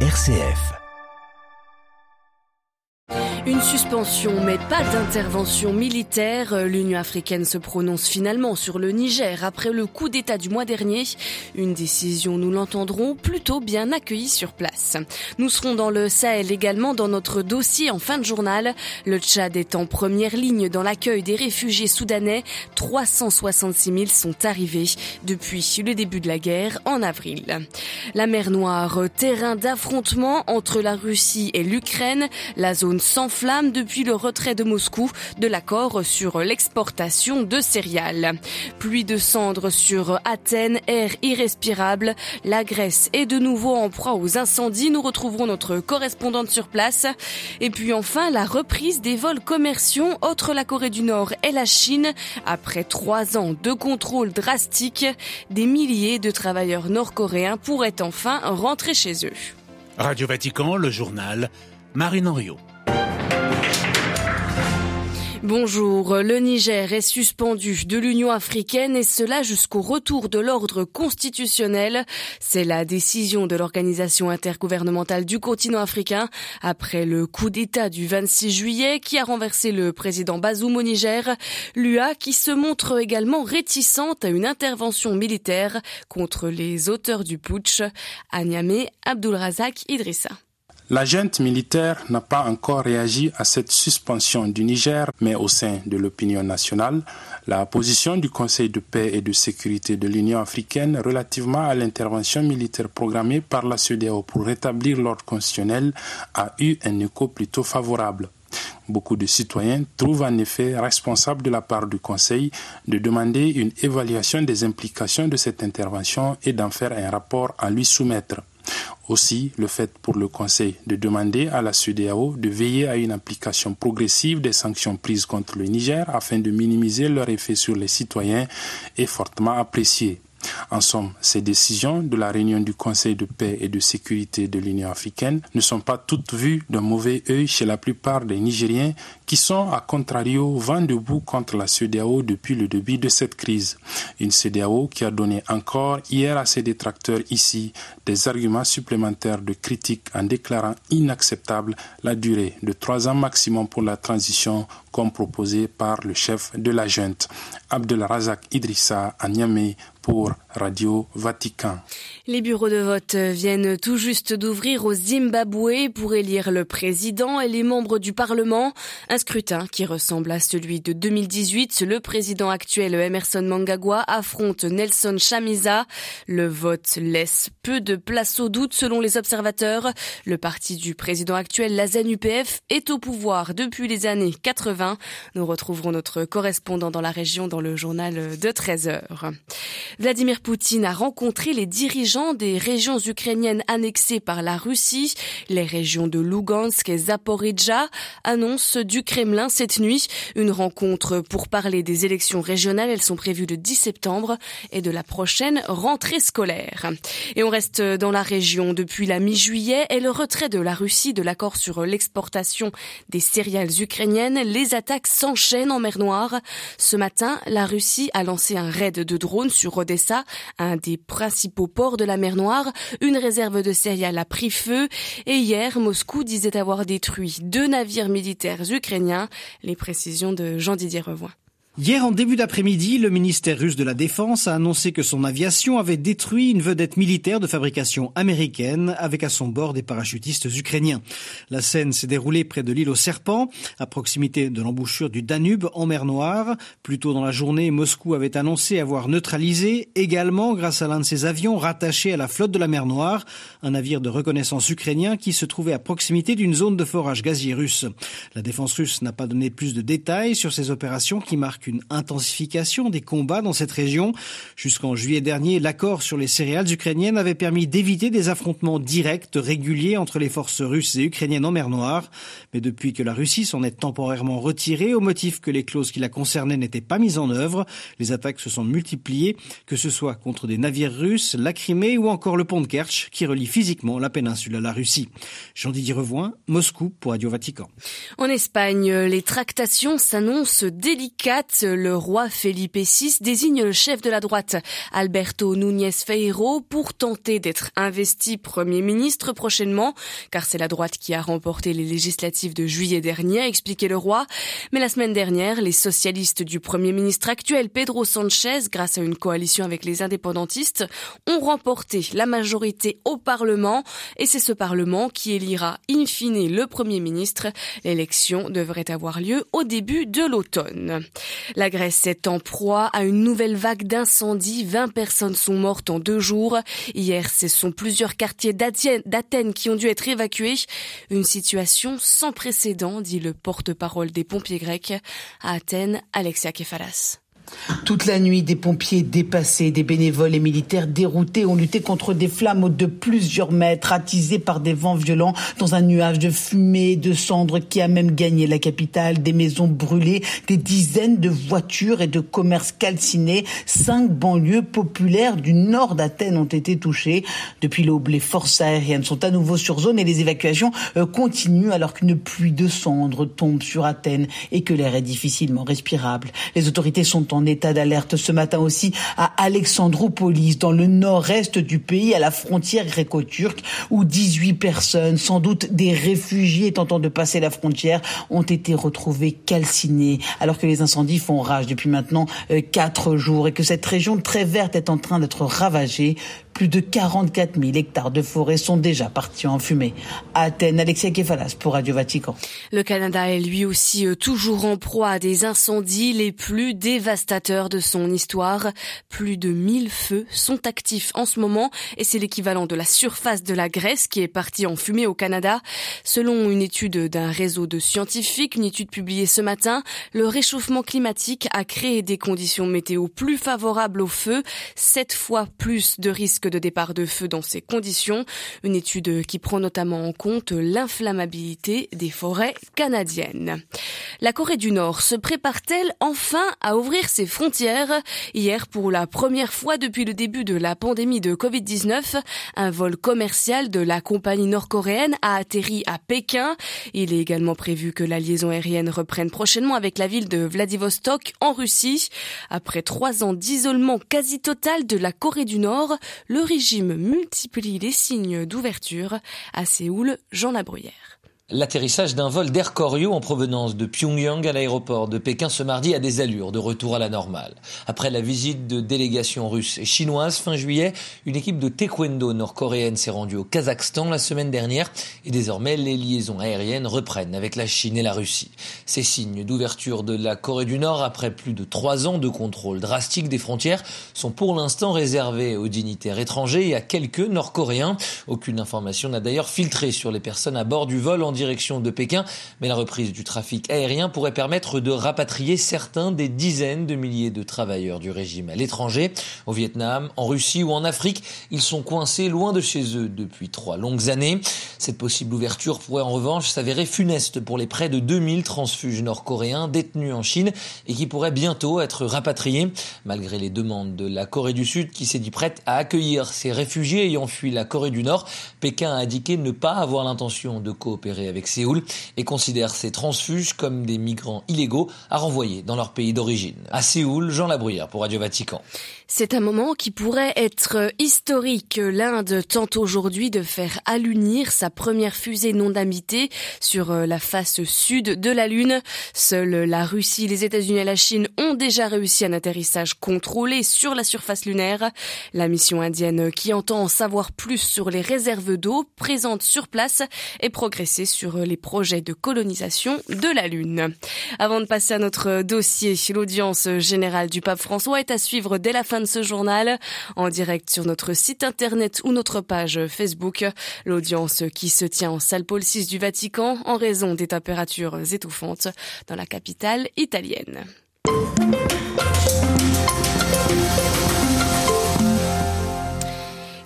RCF. Une suspension, mais pas d'intervention militaire. L'Union africaine se prononce finalement sur le Niger après le coup d'État du mois dernier. Une décision, nous l'entendrons, plutôt bien accueillie sur place. Nous serons dans le Sahel également dans notre dossier en fin de journal. Le Tchad est en première ligne dans l'accueil des réfugiés soudanais. 366 000 sont arrivés depuis le début de la guerre en avril. La mer Noire, terrain d'affrontement entre la Russie et l'Ukraine. La zone sans flamme depuis le retrait de Moscou de l'accord sur l'exportation de céréales. Pluie de cendres sur Athènes, air irrespirable. La Grèce est de nouveau en proie aux incendies. Nous retrouverons notre correspondante sur place. Et puis enfin, la reprise des vols commerciaux entre la Corée du Nord et la Chine. Après trois ans de contrôle drastique, des milliers de travailleurs nord-coréens pourraient enfin rentrer chez eux. Radio Vatican, le journal, Marine Henriot. Bonjour, le Niger est suspendu de l'Union africaine et cela jusqu'au retour de l'ordre constitutionnel. C'est la décision de l'organisation intergouvernementale du continent africain après le coup d'État du 26 juillet qui a renversé le président Bazoum au Niger. L'UA qui se montre également réticente à une intervention militaire contre les auteurs du putsch. À Niamey, Abdulrazak Idrissa. La militaire n'a pas encore réagi à cette suspension du Niger, mais au sein de l'opinion nationale, la position du Conseil de paix et de sécurité de l'Union africaine relativement à l'intervention militaire programmée par la CEDEAO pour rétablir l'ordre constitutionnel a eu un écho plutôt favorable. Beaucoup de citoyens trouvent en effet responsable de la part du Conseil de demander une évaluation des implications de cette intervention et d'en faire un rapport à lui soumettre. Aussi, le fait pour le Conseil de demander à la CEDEAO de veiller à une application progressive des sanctions prises contre le Niger afin de minimiser leur effet sur les citoyens est fortement apprécié. En somme, ces décisions de la réunion du Conseil de paix et de sécurité de l'Union africaine ne sont pas toutes vues d'un mauvais œil chez la plupart des Nigériens qui sont, à contrario, vent debout contre la CEDEAO depuis le début de cette crise. Une CEDEAO qui a donné encore hier à ses détracteurs ici des arguments supplémentaires de critique en déclarant inacceptable la durée de trois ans maximum pour la transition comme proposé par le chef de la junte, Abdelrazak Idrissa à Niamey pour Radio Vatican. Les bureaux de vote viennent tout juste d'ouvrir au Zimbabwe pour élire le président et les membres du Parlement. Un scrutin qui ressemble à celui de 2018. Le président actuel Emerson Mangagwa affronte Nelson Chamisa. Le vote laisse peu de place au doute selon les observateurs. Le parti du président actuel, la ZAN-UPF, est au pouvoir depuis les années 80. Nous retrouverons notre correspondant dans la région dans le journal de 13 heures. Vladimir Poutine a rencontré les dirigeants des régions ukrainiennes annexées par la Russie. Les régions de Lugansk et Zaporizhia annoncent du Kremlin cette nuit une rencontre pour parler des élections régionales. Elles sont prévues le 10 septembre et de la prochaine rentrée scolaire. Et on reste dans la région depuis la mi-juillet et le retrait de la Russie de l'accord sur l'exportation des céréales ukrainiennes. Les attaques s'enchaînent en mer Noire. Ce matin, la Russie a lancé un raid de drones sur Odessa, un des principaux ports de la mer Noire. Une réserve de céréales a pris feu et hier, Moscou disait avoir détruit deux navires militaires ukrainiens. Les précisions de Jean-Didier Revoin. Hier en début d'après-midi, le ministère russe de la Défense a annoncé que son aviation avait détruit une vedette militaire de fabrication américaine avec à son bord des parachutistes ukrainiens. La scène s'est déroulée près de l'île aux serpents, à proximité de l'embouchure du Danube en mer Noire. Plus tôt dans la journée, Moscou avait annoncé avoir neutralisé également grâce à l'un de ses avions rattachés à la flotte de la mer Noire, un navire de reconnaissance ukrainien qui se trouvait à proximité d'une zone de forage gazier russe. La défense russe n'a pas donné plus de détails sur ces opérations qui marquent une intensification des combats dans cette région. Jusqu'en juillet dernier, l'accord sur les céréales ukrainiennes avait permis d'éviter des affrontements directs, réguliers entre les forces russes et ukrainiennes en mer Noire. Mais depuis que la Russie s'en est temporairement retirée au motif que les clauses qui la concernaient n'étaient pas mises en œuvre, les attaques se sont multipliées, que ce soit contre des navires russes, la Crimée ou encore le pont de Kerch qui relie physiquement la péninsule à la Russie. Jean-Didier Revoin, Moscou pour Radio Vatican. En Espagne, les tractations s'annoncent délicates Le roi Felipe VI désigne le chef de la droite, Alberto Núñez Feijó, pour tenter d'être investi Premier ministre prochainement, car c'est la droite qui a remporté les législatives de juillet dernier, a expliqué le roi. Mais la semaine dernière, les socialistes du Premier ministre actuel, Pedro Sanchez, grâce à une coalition avec les indépendantistes, ont remporté la majorité au Parlement, et c'est ce Parlement qui élira in fine le Premier ministre. L'élection devrait avoir lieu au début de l'automne. La Grèce est en proie à une nouvelle vague d'incendies. 20 personnes sont mortes en deux jours. Hier, ce sont plusieurs quartiers d'Athènes qui ont dû être évacués. Une situation sans précédent, dit le porte-parole des pompiers grecs. À Athènes, Alexia Kefalas. Toute la nuit, des pompiers dépassés, des bénévoles et militaires déroutés ont lutté contre des flammes de plusieurs mètres, attisées par des vents violents dans un nuage de fumée de cendres qui a même gagné la capitale. Des maisons brûlées, des dizaines de voitures et de commerces calcinés. Cinq banlieues populaires du nord d'Athènes ont été touchées. Depuis l'aube, les forces aériennes sont à nouveau sur zone et les évacuations euh, continuent alors qu'une pluie de cendres tombe sur Athènes et que l'air est difficilement respirable. Les autorités sont en en état d'alerte ce matin aussi à Alexandroupolis, dans le nord-est du pays, à la frontière gréco-turque, où 18 personnes, sans doute des réfugiés tentant de passer la frontière, ont été retrouvées calcinées, alors que les incendies font rage depuis maintenant euh, quatre jours et que cette région très verte est en train d'être ravagée. Plus de 44 000 hectares de forêt sont déjà partis en fumée. Athènes, Alexia Kefalas pour Radio Vatican. Le Canada est lui aussi euh, toujours en proie à des incendies les plus dévastateurs de son histoire. Plus de 1000 feux sont actifs en ce moment et c'est l'équivalent de la surface de la Grèce qui est partie en fumée au Canada. Selon une étude d'un réseau de scientifiques, une étude publiée ce matin, le réchauffement climatique a créé des conditions météo plus favorables au feu, sept fois plus de risques de départ de feu dans ces conditions. Une étude qui prend notamment en compte l'inflammabilité des forêts canadiennes. La Corée du Nord se prépare-t-elle enfin à ouvrir ses frontières? Hier, pour la première fois depuis le début de la pandémie de Covid-19, un vol commercial de la compagnie nord-coréenne a atterri à Pékin. Il est également prévu que la liaison aérienne reprenne prochainement avec la ville de Vladivostok en Russie. Après trois ans d'isolement quasi total de la Corée du Nord, le régime multiplie les signes d'ouverture. À Séoul, Jean Labruyère. L'atterrissage d'un vol d'Air Koryo en provenance de Pyongyang à l'aéroport de Pékin ce mardi a des allures de retour à la normale. Après la visite de délégations russes et chinoises fin juillet, une équipe de taekwondo nord-coréenne s'est rendue au Kazakhstan la semaine dernière et désormais les liaisons aériennes reprennent avec la Chine et la Russie. Ces signes d'ouverture de la Corée du Nord après plus de trois ans de contrôle drastique des frontières sont pour l'instant réservés aux dignitaires étrangers et à quelques Nord-Coréens. Aucune information n'a d'ailleurs filtré sur les personnes à bord du vol en direction de Pékin, mais la reprise du trafic aérien pourrait permettre de rapatrier certains des dizaines de milliers de travailleurs du régime à l'étranger, au Vietnam, en Russie ou en Afrique. Ils sont coincés loin de chez eux depuis trois longues années. Cette possible ouverture pourrait en revanche s'avérer funeste pour les près de 2000 transfuges nord-coréens détenus en Chine et qui pourraient bientôt être rapatriés, malgré les demandes de la Corée du Sud qui s'est dit prête à accueillir ces réfugiés ayant fui la Corée du Nord. Pékin a indiqué ne pas avoir l'intention de coopérer avec Séoul et considère ces transfuges comme des migrants illégaux à renvoyer dans leur pays d'origine. À Séoul, Jean Labruyère pour Radio Vatican. C'est un moment qui pourrait être historique. L'Inde tente aujourd'hui de faire allunir sa première fusée non habitée sur euh, la face sud de la Lune. Seuls la Russie, les États-Unis et la Chine ont déjà réussi un atterrissage contrôlé sur la surface lunaire. La mission indienne qui entend en savoir plus sur les réserves d'eau présentes sur place et progresser sur les projets de colonisation de la Lune. Avant de passer à notre dossier, l'audience générale du pape François est à suivre dès la fin de ce journal en direct sur notre site internet ou notre page Facebook. L'audience qui se tient en salle Paul VI du Vatican en raison des températures étouffantes dans la capitale italienne.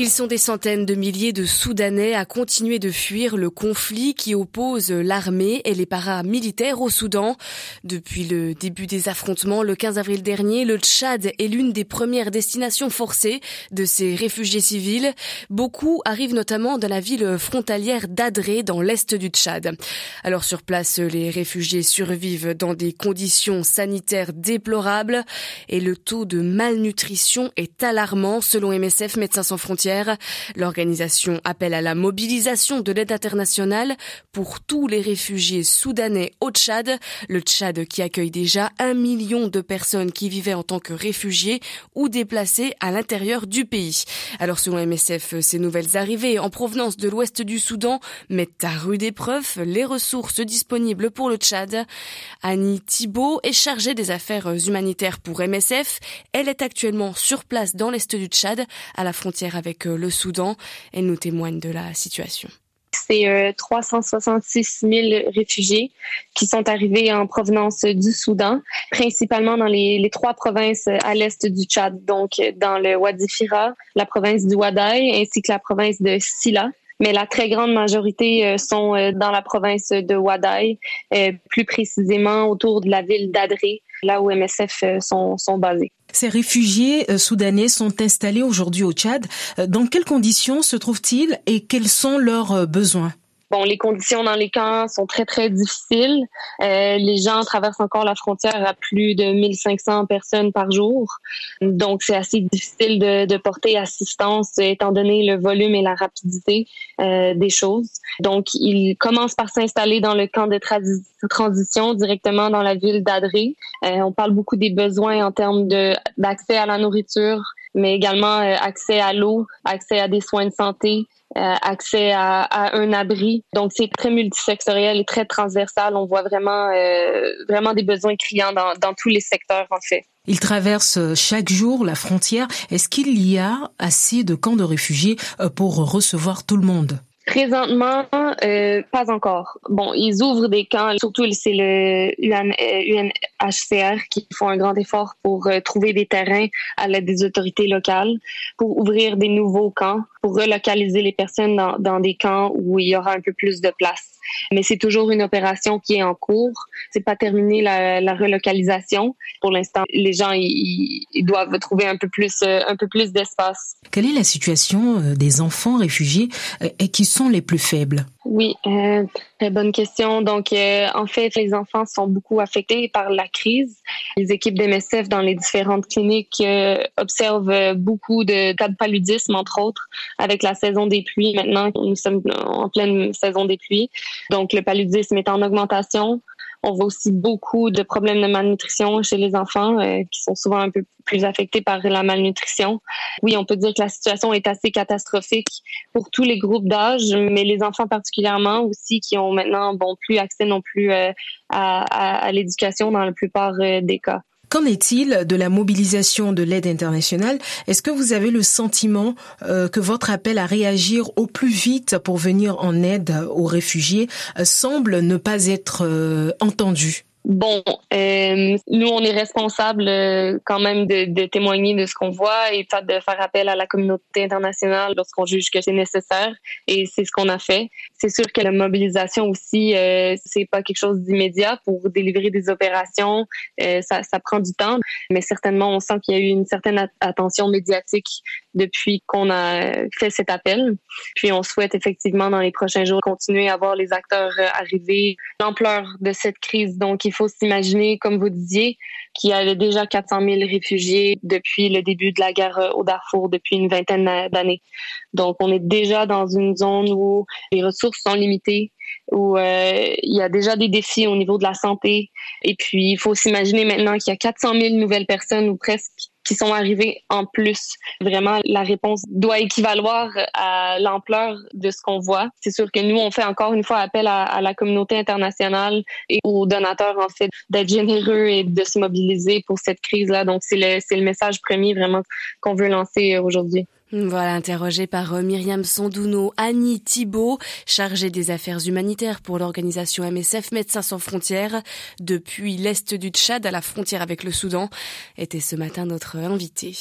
Ils sont des centaines de milliers de Soudanais à continuer de fuir le conflit qui oppose l'armée et les paramilitaires au Soudan. Depuis le début des affrontements le 15 avril dernier, le Tchad est l'une des premières destinations forcées de ces réfugiés civils. Beaucoup arrivent notamment dans la ville frontalière d'Adré dans l'est du Tchad. Alors sur place, les réfugiés survivent dans des conditions sanitaires déplorables et le taux de malnutrition est alarmant selon MSF Médecins sans frontières L'organisation appelle à la mobilisation de l'aide internationale pour tous les réfugiés soudanais au Tchad, le Tchad qui accueille déjà un million de personnes qui vivaient en tant que réfugiés ou déplacés à l'intérieur du pays. Alors selon MSF, ces nouvelles arrivées en provenance de l'ouest du Soudan mettent à rude épreuve les ressources disponibles pour le Tchad. Annie Thibault est chargée des affaires humanitaires pour MSF. Elle est actuellement sur place dans l'est du Tchad, à la frontière avec le Soudan. Elle nous témoigne de la situation. C'est 366 euh, 000 réfugiés qui sont arrivés en provenance du Soudan, principalement dans les, trois provinces à l'est du Tchad, donc dans le Wadi Fira, la province du Wadaï ainsi que la province de Silla mais la très grande majorité euh, sont euh, dans la province de Wadaï, plus précisément autour de la ville d'Adré, là où MSF sont, sont basés. Ces réfugiés euh, soudanais sont installés aujourd'hui au Tchad. Euh, dans quelles conditions se trouvent-ils et quels sont leurs euh, besoins? Bon, les conditions dans les camps sont très, très difficiles. Euh, les gens traversent encore la frontière à plus de 1500 personnes par jour. Donc, c'est assez difficile de, de, porter assistance étant donné le volume et la rapidité euh, des choses. Donc, ils commencent par s'installer dans le camp de transition directement dans la ville d'Adré. Euh, on parle beaucoup des besoins en termes d'accès à la nourriture, mais également euh, accès à l'eau, accès à des soins de santé, accès à, à, un abri. Donc c'est très multisectoriel et très transversal. On voit vraiment euh, vraiment des besoins criants dans, dans tous les secteurs en fait. Ils traversent chaque jour la frontière. Est-ce qu'il y a assez de camps de réfugiés euh, pour recevoir tout le monde? Présentement, euh, pas encore. Bon, ils ouvrent des camps, surtout c'est le UNHCR qui font un grand effort pour euh, trouver des terrains à l'aide des autorités locales pour ouvrir des nouveaux camps, pour relocaliser les personnes dans, dans des camps où il y aura un peu plus de place mais c'est toujours une opération qui est en cours. C'est pas terminé la, relocalisation. Pour l'instant, les gens doivent trouver un peu plus euh, un peu plus d'espace. Quelle est la situation euh, des enfants réfugiés euh, et qui sont les plus faibles? Oui, euh, très bonne question. Donc, euh, en fait, les enfants sont beaucoup affectés par la crise. Les équipes d'MSF dans les différentes cliniques euh, observent beaucoup de cas de paludisme, entre autres, avec la saison des pluies. Maintenant, nous sommes en pleine saison des pluies. Donc, le paludisme est en augmentation. On voit aussi beaucoup de problèmes de malnutrition chez les enfants euh, qui sont souvent un peu plus affectés par la malnutrition. Oui, on peut dire que la situation est assez catastrophique pour tous les groupes d'âge, mais les enfants particulièrement aussi qui ont maintenant bon plus accès non plus euh, à, à, à l'éducation dans la plupart euh, des cas. Qu'en est-il de la mobilisation de l'aide internationale? Est-ce que vous avez le sentiment euh, que votre appel à réagir au plus vite pour venir en aide aux réfugiés euh, semble ne pas être euh, entendu? Bon, euh, nous, on est responsable euh, quand même de, de, témoigner de ce qu'on voit et de faire appel à la communauté internationale lorsqu'on juge que c'est nécessaire. Et c'est ce qu'on a fait. C'est sûr que la mobilisation aussi, euh, c'est pas quelque chose d'immédiat pour délivrer des opérations. Euh, ça, ça prend du temps, mais certainement, on sent qu'il y a eu une certaine attention médiatique depuis qu'on a fait cet appel. Puis on souhaite effectivement dans les prochains jours continuer à voir les acteurs arriver, l'ampleur de cette crise. Donc, il faut s'imaginer, comme vous disiez, qu'il y avait déjà 400 000 réfugiés depuis le début de la guerre euh, au Darfour, depuis une vingtaine d'années. Donc, on est déjà dans une zone où les ressources sont limitées, où euh, il y a déjà des défis au niveau de la santé. Et puis, il faut s'imaginer maintenant qu'il y a 400 000 nouvelles personnes ou presque qui sont arrivés en plus. Vraiment, la réponse doit équivaloir à l'ampleur de ce qu'on voit. C'est sûr que nous, on fait encore une fois appel à, la communauté internationale et aux donateurs, en fait, d'être généreux et de se mobiliser pour cette crise-là. Donc, c'est le, le message premier vraiment qu'on veut lancer aujourd'hui. Voilà, interrogé par euh, Myriam Sondouno, Annie Thibault, chargée des affaires humanitaires pour l'organisation MSF Médecins sans frontières, depuis l'est du Tchad à la frontière avec le Soudan, était ce matin notre invitée.